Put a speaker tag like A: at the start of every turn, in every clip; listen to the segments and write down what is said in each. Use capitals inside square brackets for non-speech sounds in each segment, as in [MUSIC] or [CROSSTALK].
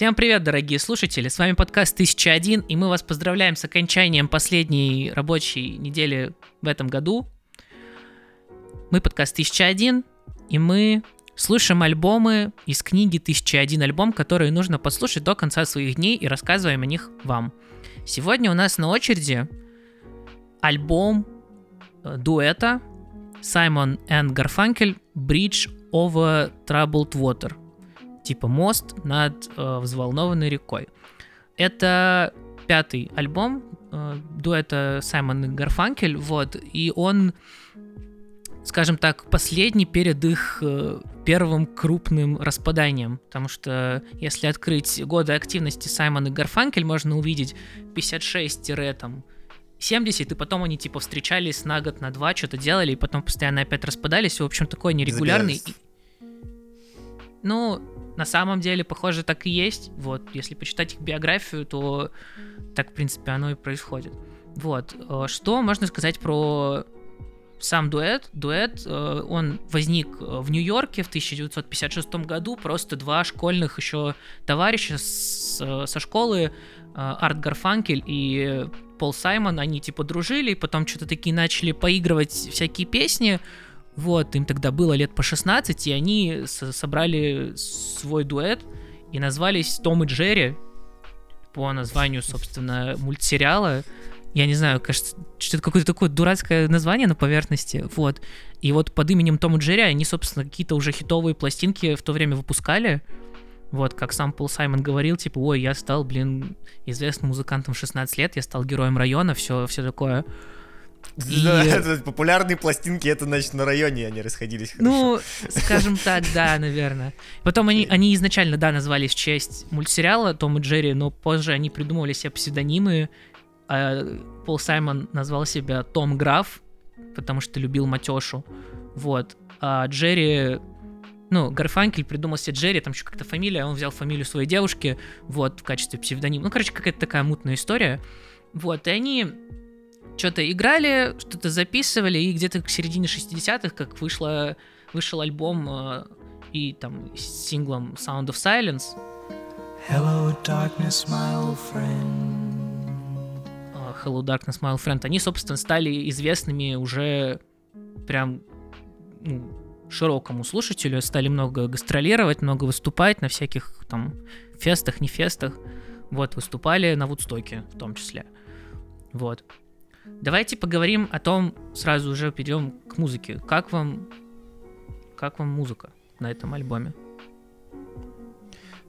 A: Всем привет, дорогие слушатели! С вами подкаст 1001, и мы вас поздравляем с окончанием последней рабочей недели в этом году. Мы подкаст 1001, и мы слушаем альбомы из книги 1001 альбом, которые нужно послушать до конца своих дней и рассказываем о них вам. Сегодня у нас на очереди альбом э, дуэта Саймон и Гарфанкель «Bridge over Troubled Water» типа мост над э, взволнованной рекой. Это пятый альбом э, дуэта Саймон и Гарфанкель, вот, и он, скажем так, последний перед их э, первым крупным распаданием, потому что если открыть годы активности Саймон и Гарфанкель, можно увидеть 56 там 70, и потом они типа встречались на год, на два, что-то делали, и потом постоянно опять распадались, и, в общем, такой нерегулярный. Ну, на самом деле, похоже, так и есть. Вот, если почитать их биографию, то так, в принципе, оно и происходит. Вот, э, что можно сказать про сам дуэт. Дуэт, э, он возник э, в Нью-Йорке в 1956 году. Просто два школьных еще товарища с, со школы, Арт Гарфанкель и Пол Саймон, они типа дружили, потом что-то такие начали поигрывать всякие песни. Вот, им тогда было лет по 16, и они собрали свой дуэт и назвались Том и Джерри по названию, собственно, мультсериала. Я не знаю, кажется, что-то какое-то такое дурацкое название на поверхности. Вот. И вот под именем Том и Джерри они, собственно, какие-то уже хитовые пластинки в то время выпускали. Вот, как сам Пол Саймон говорил, типа, ой, я стал, блин, известным музыкантом в 16 лет, я стал героем района, все, все такое.
B: И... [LAUGHS] Популярные пластинки, это значит на районе они расходились
A: хорошо. Ну, скажем так, да, наверное. Потом они, они изначально, да, назвались в честь мультсериала Том и Джерри, но позже они придумывали себе псевдонимы. А Пол Саймон назвал себя Том Граф, потому что любил матешу. Вот. А Джерри ну, Гарфанкель придумал себе Джерри, там еще как-то фамилия, он взял фамилию своей девушки, вот, в качестве псевдонима. Ну, короче, какая-то такая мутная история. Вот, и они что-то играли, что-то записывали, и где-то к середине 60-х, как вышло, вышел альбом э, и там с синглом Sound of Silence. Hello, darkness, my old friend. Uh, Hello, Darkness, my old friend. Они, собственно, стали известными уже прям ну, широкому слушателю, стали много гастролировать, много выступать на всяких там фестах, не фестах. Вот, выступали на Вудстоке в том числе. Вот. Давайте поговорим о том, сразу уже перейдем к музыке. Как вам, как вам музыка на этом альбоме?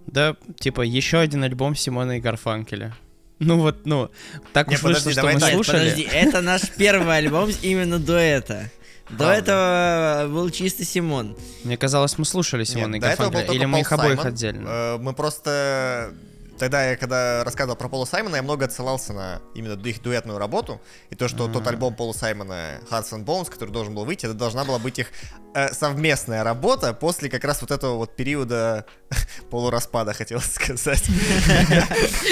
C: Да, типа еще один альбом Симона и Гарфанкеля. Ну вот, ну, так
B: Не,
C: уж подожди, вышло, что
B: давай,
C: мы
B: давай,
C: слушали.
D: Подожди, это наш первый альбом именно. До
B: Правда.
D: этого был чисто Симон.
C: Мне казалось, мы слушали Симона и
B: Нет, до этого
C: Гарфанкеля, или мы их обоих отдельно?
B: Э, Мы просто... Тогда я, когда рассказывал про Пола Саймона, я много отсылался на именно их дуэтную работу. И то, что тот
C: А.
B: альбом Пола Саймона Hearts and Bones, который должен был выйти, это должна была быть их э, совместная работа после как раз вот этого вот периода [LAUGHS] полураспада, хотел сказать.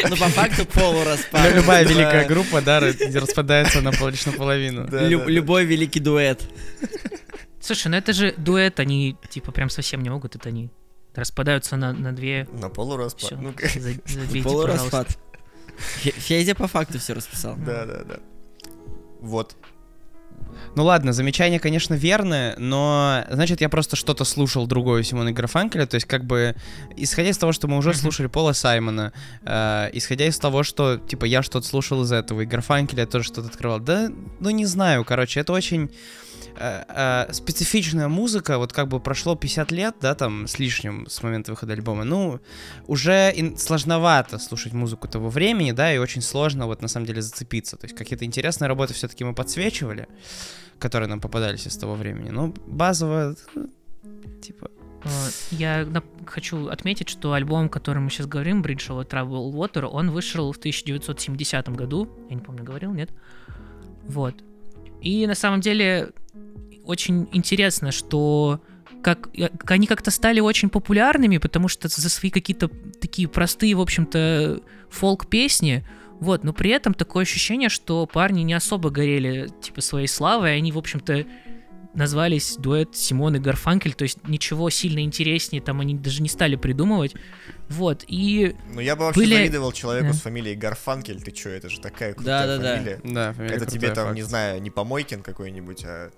D: Ну, по факту полураспад.
C: Ну, любая великая группа, да, распадается на пол- лишь наполовину.
D: Любой великий дуэт. [LAUGHS]
A: Слушай, ну это же дуэт, они типа прям совсем не могут, это они распадаются на, на две.
B: На полураспад. Ну,
A: забейте, [LAUGHS]
D: Полураспад. Федя по факту все расписал.
B: Да, да, да. Вот.
C: Ну ладно, замечание, конечно, верное, но значит, я просто что-то слушал другое Симона Гарфанкеля, то есть как бы, исходя из того, что мы уже слушали Пола Саймона, э, исходя из того, что, типа, я что-то слушал из этого, и Гарфанкеля тоже что-то открывал, да, ну не знаю, короче, это очень э, э, специфичная музыка, вот как бы прошло 50 лет, да, там, с лишним с момента выхода альбома, ну, уже сложновато слушать музыку того времени, да, и очень сложно вот на самом деле зацепиться, то есть какие-то интересные работы все-таки мы подсвечивали, которые нам попадались из того времени, ну, базово, ну, типа,
A: Э, Я хочу отметить, что альбом, о котором мы сейчас говорим, Bridge over Troubled Water, он вышел в 1970 году. Я не помню, говорил, нет? Вот. И на самом деле очень интересно, что как, э, они как-то стали очень популярными, потому что за свои какие-то такие простые, в общем-то, фолк-песни, вот, но при этом такое ощущение, что парни не особо горели, типа, своей славой, они, в общем-то, назвались дуэт Симон и Гарфанкель, то есть ничего сильно интереснее там они даже не стали придумывать. Вот, и
B: Ну я бы вообще
A: Были-
B: завидовал человеку
A: Да.
B: с фамилией Гарфанкель, ты чё, это же такая крутая
D: Да-да-да.
B: фамилия.
C: Да, фамилия
B: Это тебе там,
C: факт.
B: не знаю, не Помойкин какой-нибудь, а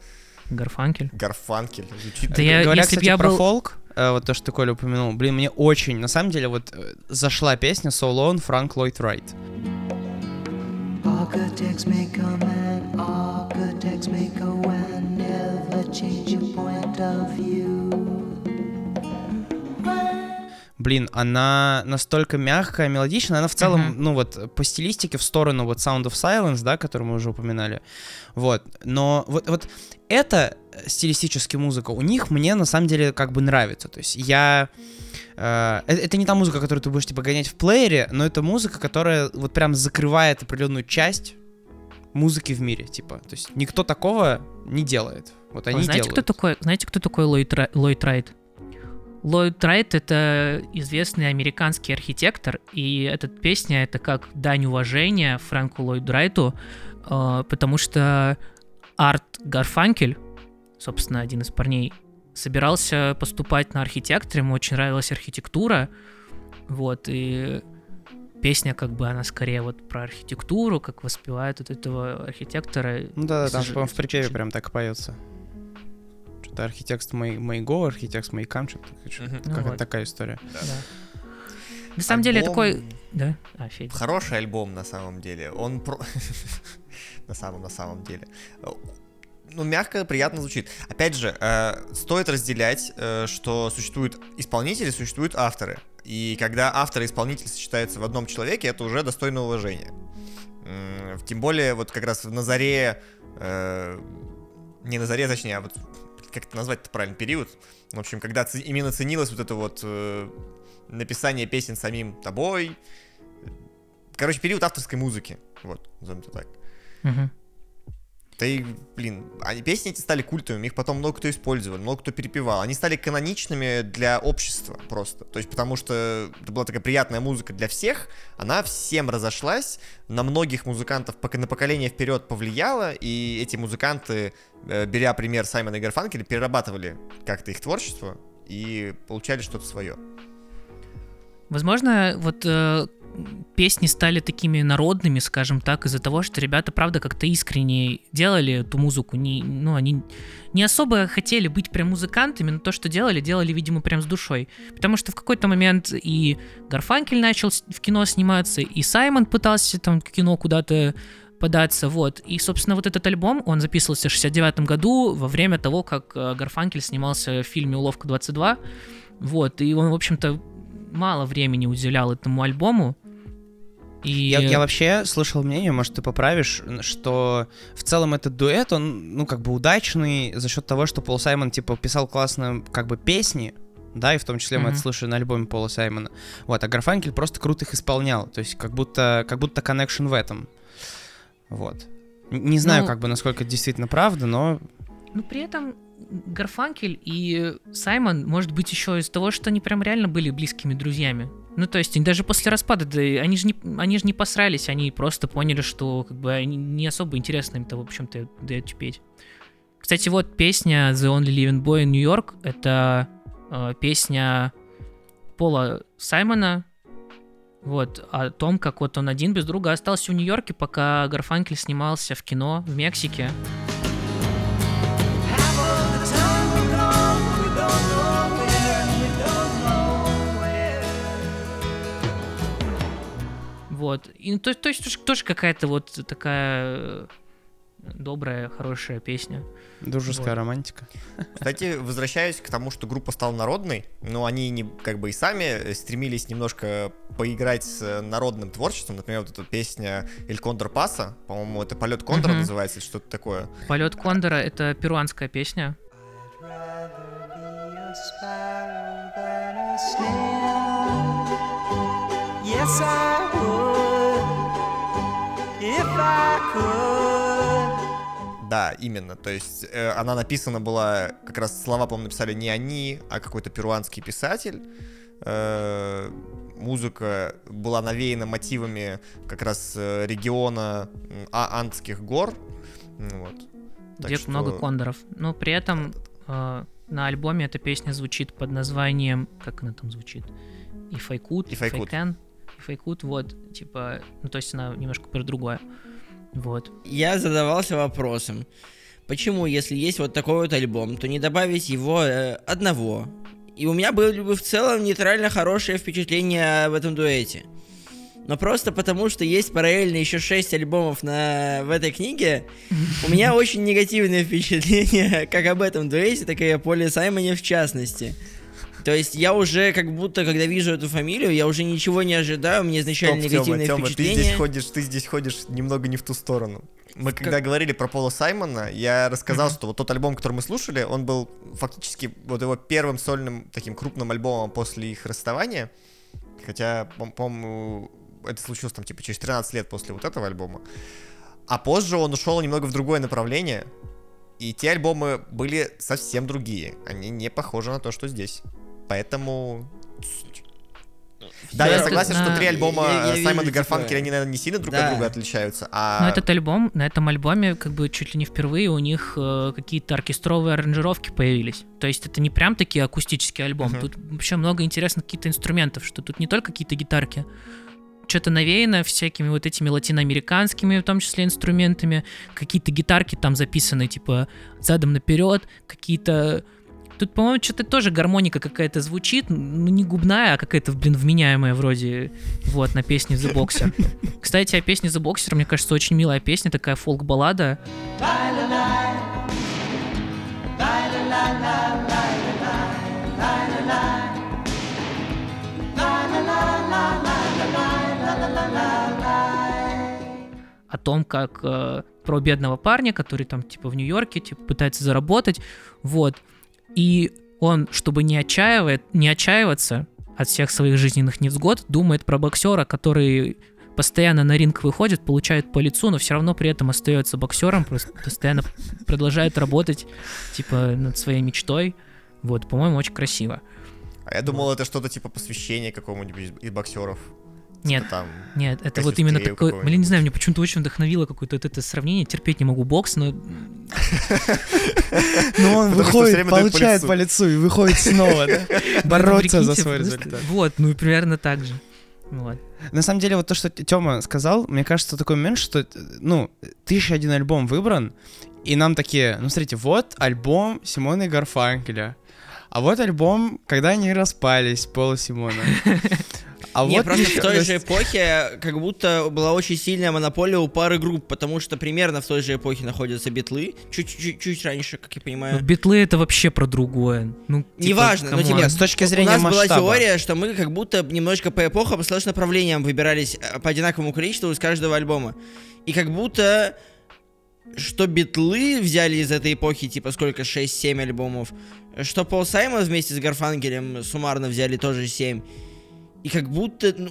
A: Гарфанкель.
B: Гарфанкель. Звучит
A: Да я-
C: Говоря,
A: если
C: кстати,
A: я
C: про
A: был-
C: фолк, э, вот то, что ты, Коля упомянул, блин, мне очень, на самом деле, вот э, зашла песня So Long, Франк Ллойд Райт.
E: Architects make a man, architects make a one, never change your point of view.
C: Блин, она настолько мягкая, мелодичная, она в целом,
A: Мгм.
C: ну вот, по стилистике в сторону вот Sound of Silence, да, который мы уже упоминали, вот, но вот, вот эта стилистически музыка у них мне на самом деле как бы нравится, то есть я... э- это не та музыка, которую ты будешь типа гонять в плеере, но это музыка, которая вот прям закрывает определенную часть музыки в мире, типа, то есть никто такого не делает, вот они
A: Вы знаете,
C: делают.
A: кто такой, знаете, кто такой Ллойд, Ллойд Райт? Ллойд Райт — это известный американский архитектор, и эта песня — это как дань уважения Фрэнку Ллойду Райту, э, потому что Арт Гарфанкель, собственно, один из парней, собирался поступать на архитектор, ему очень нравилась архитектура, вот, и песня, как бы, она скорее вот про архитектуру, как воспевает вот этого архитектора.
C: Ну да,
A: Если
C: там,
A: же-
C: по-моему, в припеве
A: очень-
C: прям так поется. Что-то архитект мой, моего, архитект моикам, что-то
B: Мгм.
A: Ну
C: какая-то
A: вот.
C: такая история.
A: Да. На самом деле
B: Альбом-
A: такой... Да? А, Федя.
B: Хороший альбом на самом деле. Он про... [LAUGHS] на самом на самом деле. Ну, мягко, приятно звучит. Опять же, э, стоит разделять, э, что существуют исполнители, существуют авторы. И когда автор и исполнитель сочетаются в одном человеке, это уже достойно уважения. Тем более, вот как раз на заре... э, не на заре, точнее, а вот как это назвать-то правильный период. В общем, когда ц- именно ценилось вот это вот э, написание песен самим тобой, Короче, период авторской музыки. Вот, назовем это так.
A: Мгм.
B: Да и, блин, они, песни эти стали культовыми, их потом много кто использовал, много кто перепевал. Они стали каноничными для общества просто. То есть потому что это была такая приятная музыка для всех, она всем разошлась, на многих музыкантов пок- на поколение вперед повлияла, и эти музыканты, э, беря пример Саймона и Гарфанкеля, перерабатывали как-то их творчество и получали что-то свое.
A: Возможно, вот э, песни стали такими народными, скажем так, из-за того, что ребята, правда, как-то искренне делали эту музыку. Не, ну, они не особо хотели быть прям музыкантами, но то, что делали, делали, видимо, прям с душой. Потому что в какой-то момент и Гарфанкель начал в кино сниматься, и Саймон пытался там в кино куда-то податься, вот. И, собственно, вот этот альбом, он записывался в 69 году, во время того, как э, Гарфанкель снимался в фильме «Уловка 22», вот, и он, в общем-то, мало времени уделял этому альбому. И...
C: Я, я вообще слышал мнение, может, ты поправишь, что в целом этот дуэт, он, ну, как бы удачный за счет того, что Пол Саймон, типа, писал классные, как бы, песни, да, и в том числе мы
A: Мгм.
C: это слышали на альбоме Пола Саймона. Вот, а Гарфанкель просто круто их исполнял, то есть как будто, как будто connection в этом. Вот. Не знаю,
A: Ну-
C: как бы, насколько это действительно правда, но
A: Ну, при этом Гарфанкель и Саймон, может быть, еще из-за того, что они прям реально были близкими друзьями. Ну, то есть, даже после распада, да, они же не, они же не посрались, они просто поняли, что как бы они не особо интересно им-то, в общем-то, дуэт петь. Кстати, вот песня The Only Living Boy in New York, это э, песня Пола Саймона, вот, о том, как вот он один без друга остался в Нью-Йорке, пока Гарфанкель снимался в кино в Мексике. Вот. И, то, то есть тоже, тоже какая-то вот такая э, добрая, хорошая песня.
C: дружеская
A: Вот.
C: романтика.
B: Кстати, возвращаюсь к тому, что группа стала народной, но они не как бы и сами стремились немножко поиграть с э, народным творчеством. Например, вот эта песня Эль Кондор Паса, по-моему, это полет Кондора называется, или что-то такое.
A: Полет Кондора это перуанская песня.
E: Yes, I
B: Да, именно. То есть э, она написана была, как раз слова, по-моему, написали не они, а какой-то перуанский писатель. Э, музыка была навеяна мотивами как раз э, региона а- Андских гор. Ну Вот. Так
A: где
B: что-
A: много кондоров. Но при этом э, на альбоме эта песня звучит под названием... Как она там звучит? If I could,
B: If I could.
A: can, if I could, вот, типа, ну, то есть она немножко про другое. Вот.
D: Я задавался вопросом, почему, если есть вот такой вот альбом, то не добавить его э, одного? И у меня были бы в целом нейтрально хорошее впечатление об этом дуэте. Но просто потому, что есть параллельно еще 6 альбомов на... в этой книге, у меня [LAUGHS] очень негативное впечатление как об этом дуэте, так и о Поле Саймоне в частности. То есть я уже как будто, когда вижу эту фамилию, я уже ничего не ожидаю, у меня изначально
B: Стоп,
D: негативное
B: Тёма, Тёма, ты
D: впечатление.
B: здесь ходишь, ты здесь ходишь немного не в ту сторону. Мы когда говорили про Пола Саймона, я рассказал, что вот тот альбом, который мы слушали, он был фактически вот его первым сольным таким крупным альбомом после их расставания. Хотя, по- по-моему, это случилось там типа через 13 лет после вот этого альбома. А позже он ушел немного в другое направление. И те альбомы были совсем другие. Они не похожи на то, что здесь. Поэтому... Да, я согласен, что три альбома
D: я
B: Саймона
D: такое.
B: они, наверное, не сильно друг от друга отличаются, а...
A: Но этот альбом, на этом альбоме, как бы чуть ли не впервые у них э, какие-то оркестровые аранжировки появились. То есть это не прям такие акустический альбом. Тут вообще много интересных каких-то инструментов, что тут не только какие-то гитарки. Что-то навеяно всякими вот этими латиноамериканскими, в том числе, инструментами. Какие-то гитарки там записаны, типа, задом наперед. Какие-то... Тут, по-моему, что-то тоже гармоника какая-то звучит. Ну, не губная, а какая-то, блин, вменяемая вроде. Вот, на песне The Boxer. Кстати, о песне The Boxer, мне кажется, очень милая песня, такая фолк-баллада. О том, как э, про бедного парня, который там, типа, в Нью-Йорке, типа, пытается заработать, вот. И он, чтобы не, отчаивает, не отчаиваться от всех своих жизненных невзгод, думает про боксера, который постоянно на ринг выходит, получает по лицу, но все равно при этом остается боксером, просто постоянно продолжает работать, типа, над своей мечтой. Вот, по-моему, очень красиво.
B: А я думал, это что-то типа посвящение какому-нибудь из, боксеров.
A: Нет,
B: Там.
A: нет, это вот именно такое, блин, не знаю, мне почему-то очень вдохновило какое-то вот это сравнение, терпеть не могу бокс, но
C: Ну, он выходит, получает по лицу и выходит снова, да? [LAUGHS] Бороться за свой результат.
A: Вот, ну и примерно так же. Вот.
C: На самом деле, вот то, что Тёма сказал, мне кажется, такой момент, что, ну, тысяча один альбом выбран, и нам такие, ну, смотрите, вот альбом Симона и Гарфанкеля, а вот альбом, когда они распались, Пола Симона. [LAUGHS] А
D: Не,
C: вот
D: просто
C: ещё-
D: в той
C: то
D: же эпохе как будто была очень сильная монополия у пары групп, потому что примерно в той же эпохе находятся битлы, чуть-чуть чуть раньше, как я
A: Но
D: понимаю.
A: битлы это вообще про другое. Ну, типа,
D: Неважно, но
A: come
D: on.
C: типа, с точки
D: у
C: зрения
D: нас была
C: масштаба.
D: теория, что мы как будто немножко по эпохам, по сложным направлениям выбирались э, по одинаковому количеству из каждого альбома. И как будто что битлы взяли из этой эпохи, типа сколько, 6-7 альбомов, что Пол Саймон вместе с Гарфанкелем суммарно взяли тоже 7. И как будто, ну,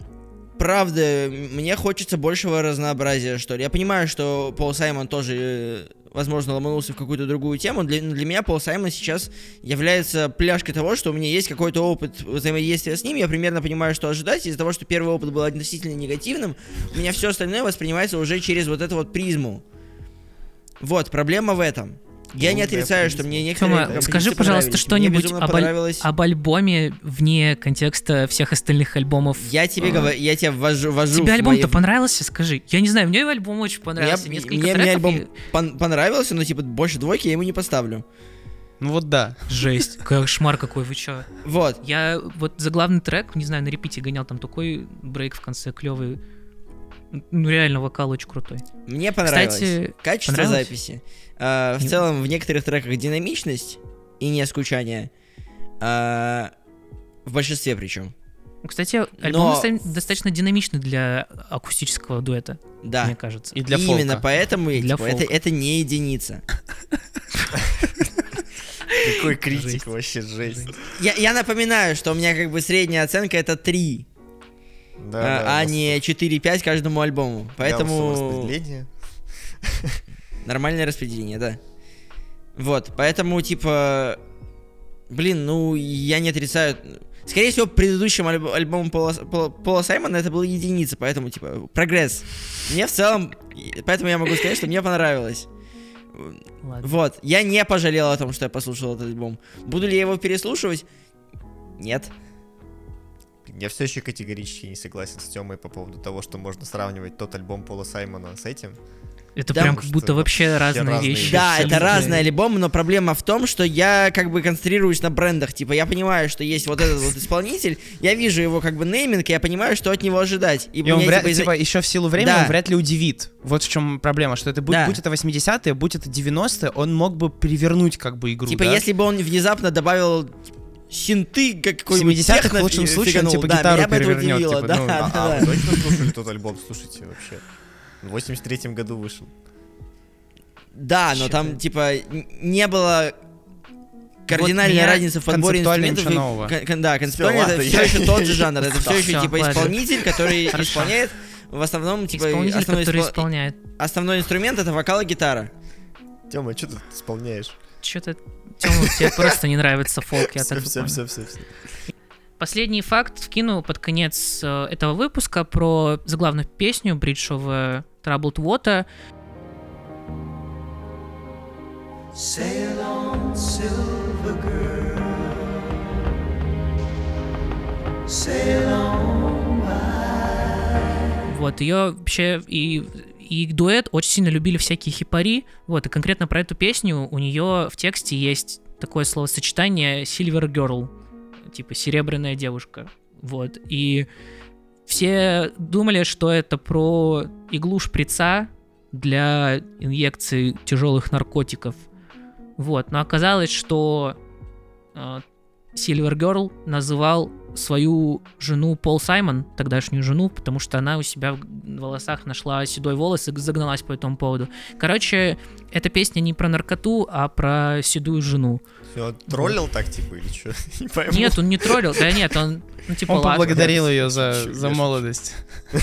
D: правда, мне хочется большего разнообразия, что ли. Я понимаю, что Пол Саймон тоже, э, возможно, ломанулся в какую-то другую тему. Для, для меня Пол Саймон сейчас является пляшкой того, что у меня есть какой-то опыт взаимодействия с ним. Я примерно понимаю, что ожидать. Из-за того, что первый опыт был относительно негативным, у меня все остальное воспринимается уже через вот эту вот призму. Вот, проблема в этом. Я не
B: Умная
D: отрицаю, что мне некоторые композиции
A: скажи, пожалуйста, что-нибудь об, аль-
D: понравилось...
A: об альбоме вне контекста всех остальных альбомов.
D: Я тебе
A: А.
D: говорю, я тебя ввожу, ввожу
A: Тебе альбом-то
D: мои-
A: понравился, скажи. Я не знаю, мне альбом очень понравился. Несколько
D: мне, мне альбом
A: и-
D: пон- понравился, но типа больше двойки я ему не поставлю.
C: Ну вот да.
A: Жесть, кошмар какой, вы чё?
D: Вот.
A: Я вот за главный трек, не знаю, на репите гонял, там такой брейк в конце клевый. Ну реально вокал очень крутой.
D: Мне понравилось.
A: Кстати,
D: Качество
A: понравилось?
D: записи. А, в
A: Не-
D: целом, в некоторых треках динамичность и не скучание. А, в большинстве причем.
A: кстати, альбом
D: Но-
A: доста- достаточно динамичный для акустического дуэта,
D: Да.
A: мне кажется.
C: И для
D: Именно
C: фолка.
D: поэтому
A: Для
D: типа, это,
A: фолка.
D: это не единица.
B: Какой критик вообще, жесть.
D: Я, я напоминаю, что у меня как бы средняя оценка это 3,
B: Да,
D: а,
B: да,
D: а не 4-5 каждому альбому. Поэтому
B: распределение. [LAUGHS]
D: нормальное распределение, да. Вот, поэтому, типа, блин, ну, я не отрицаю. Скорее всего, предыдущим альб- альбомом Пола, Пола- Пола Саймона это была единица, поэтому, типа, прогресс. Мне в целом, поэтому я могу сказать, что мне понравилось.
A: Ладно.
D: Вот, я не пожалел о том, что я послушал этот альбом. Буду ли я его переслушивать? Нет.
B: Я все еще категорически не согласен с Тёмой по поводу того, что можно сравнивать тот альбом Пола Саймона с этим.
A: Это
D: Да,
A: прям как будто вообще разные
B: разные
A: вещи.
B: вещи.
D: Да, это
A: абсолютно.
D: разные альбомы, но проблема в том, что я как бы концентрируюсь на брендах. Типа, я понимаю, что есть вот этот вот исполнитель, я вижу его как бы нейминг, и я понимаю, что от него ожидать. И,
C: И он вряд,
D: типа,
C: типа, еще в силу времени
D: Да.
C: он вряд ли удивит. Вот в чем проблема, что это будь,
D: Да.
C: будь это 80-е, будь это 90-е, он мог бы перевернуть как бы игру.
D: Типа,
C: да?
D: если бы он внезапно добавил синты, как какой-нибудь
C: 70-х в лучшем случае он, типа,
D: да,
C: гитару
D: меня бы это
C: перевернет,
D: удивило,
C: типа,
D: да,
C: ну,
D: да,
B: А, а
D: да.
B: вы точно слушали тот альбом? Слушайте, вообще. В 83-м году вышел.
D: Да, но там, типа, н- не было кардинальной
A: меня
D: разницы в подборе инструментов. и-
C: нового.
D: кон- да, концептуально это все еще тот же жанр. Это все еще, типа, исполнитель, который [LAUGHS] исполняет в основном, типа, основной,
A: который исполняет.
D: основной инструмент это вокал и гитара.
B: Тёма, что ты исполняешь?
A: Что-то, Тёма, тебе просто не нравится фолк, я так
B: Все, все, все, все.
A: Последний факт вкину под конец э, этого выпуска про заглавную песню Bridge of э, Troubled Water.
E: Sail on, silver girl. Sail on.
A: Вот, ее вообще и, и дуэт очень сильно любили всякие хипари. Вот, и конкретно про эту песню у нее в тексте есть такое словосочетание Silver Girl, типа серебряная девушка. Вот, и все думали, что это про иглу шприца для инъекции тяжелых наркотиков. Вот, но оказалось, что э, Silver Girl называл свою жену Пол Саймон, тогдашнюю жену, потому что она у себя в волосах нашла седой волос и загналась по этому поводу. Короче, эта песня не про наркоту, а про седую жену.
B: Всё, троллил так, типа, или что? [LAUGHS] Не пойму.
A: Нет, он не троллил, да нет, он, ну типа,
C: Он
A: ладно.
C: поблагодарил ее за,
B: Чё,
C: за
B: я
C: молодость. [LAUGHS]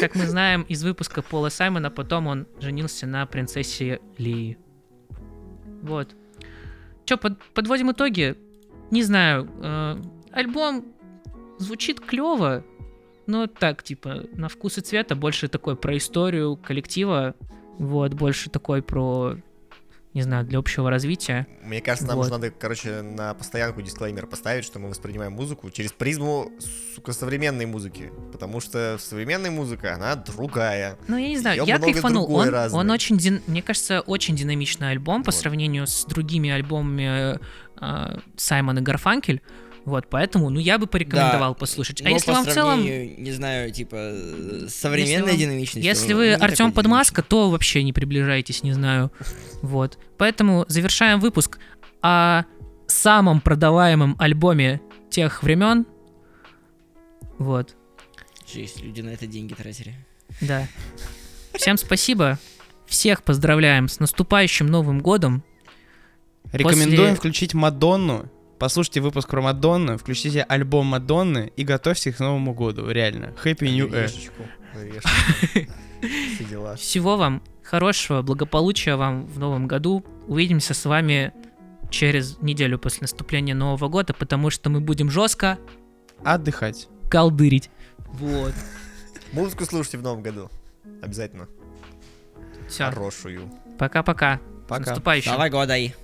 A: Как мы знаем из выпуска Пола Саймона, потом он женился на принцессе Лии. Вот. Че, подводим итоги? Не знаю. э, альбом звучит клево, но так, типа, на вкус и цвета больше такой про историю коллектива, вот, больше такой про, не знаю, для общего развития.
B: Мне кажется, нам
A: Вот.
B: же надо, короче, на постоянку дисклеймер поставить, что мы воспринимаем музыку через призму, сука, современной музыки. Потому что современная музыка, она другая.
A: Ну, я не знаю,
B: Её
A: я кайфанул. Он,
B: разной.
A: он очень, дин- мне кажется, очень динамичный альбом по
B: Вот.
A: сравнению с другими альбомами э, Саймон и Гарфанкель. Вот, поэтому, ну, я бы порекомендовал послушать. А
D: Но
A: если
D: по
A: вам в целом,
D: не знаю, типа, э, с современной
A: вам-
D: динамичностью.
A: если
D: ну,
A: вы Артем. Подмаска, то вообще не приближайтесь, не знаю. Вот. Поэтому завершаем выпуск о самом продаваемом альбоме тех времен. Вот,
D: Жесть, люди на это деньги тратили.
A: да. Всем спасибо. Всех поздравляем с наступающим Новым годом.
C: Рекомендуем
A: После-
C: включить Мадонну. Послушайте выпуск про Мадонну, включите альбом Мадонны и готовьтесь к Новому году. Реально. Happy New Year.
A: Всего вам хорошего, благополучия вам в новом году. Увидимся с вами через неделю после наступления Нового года, потому что мы будем жестко
C: Отдыхать.
A: колдырить. Вот.
B: Музыку слушайте в новом году. Обязательно.
A: Все.
B: Хорошую.
A: Пока-пока. С
C: Пока.
A: наступающим.
D: Давай годай.